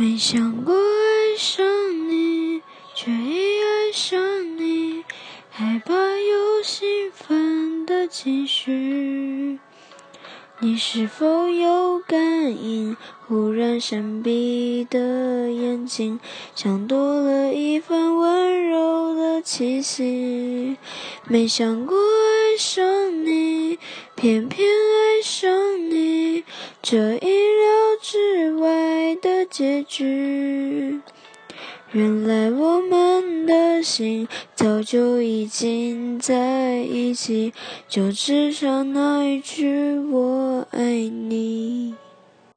没想过爱上你，却已爱上你，害怕有兴奋的情绪。你是否有感应？忽然闪避的眼睛，像多了一份温柔的气息。没想过爱上你，偏偏爱上你，这意料之外结局。原来我们的心早就已经在一起，就只剩那一句我。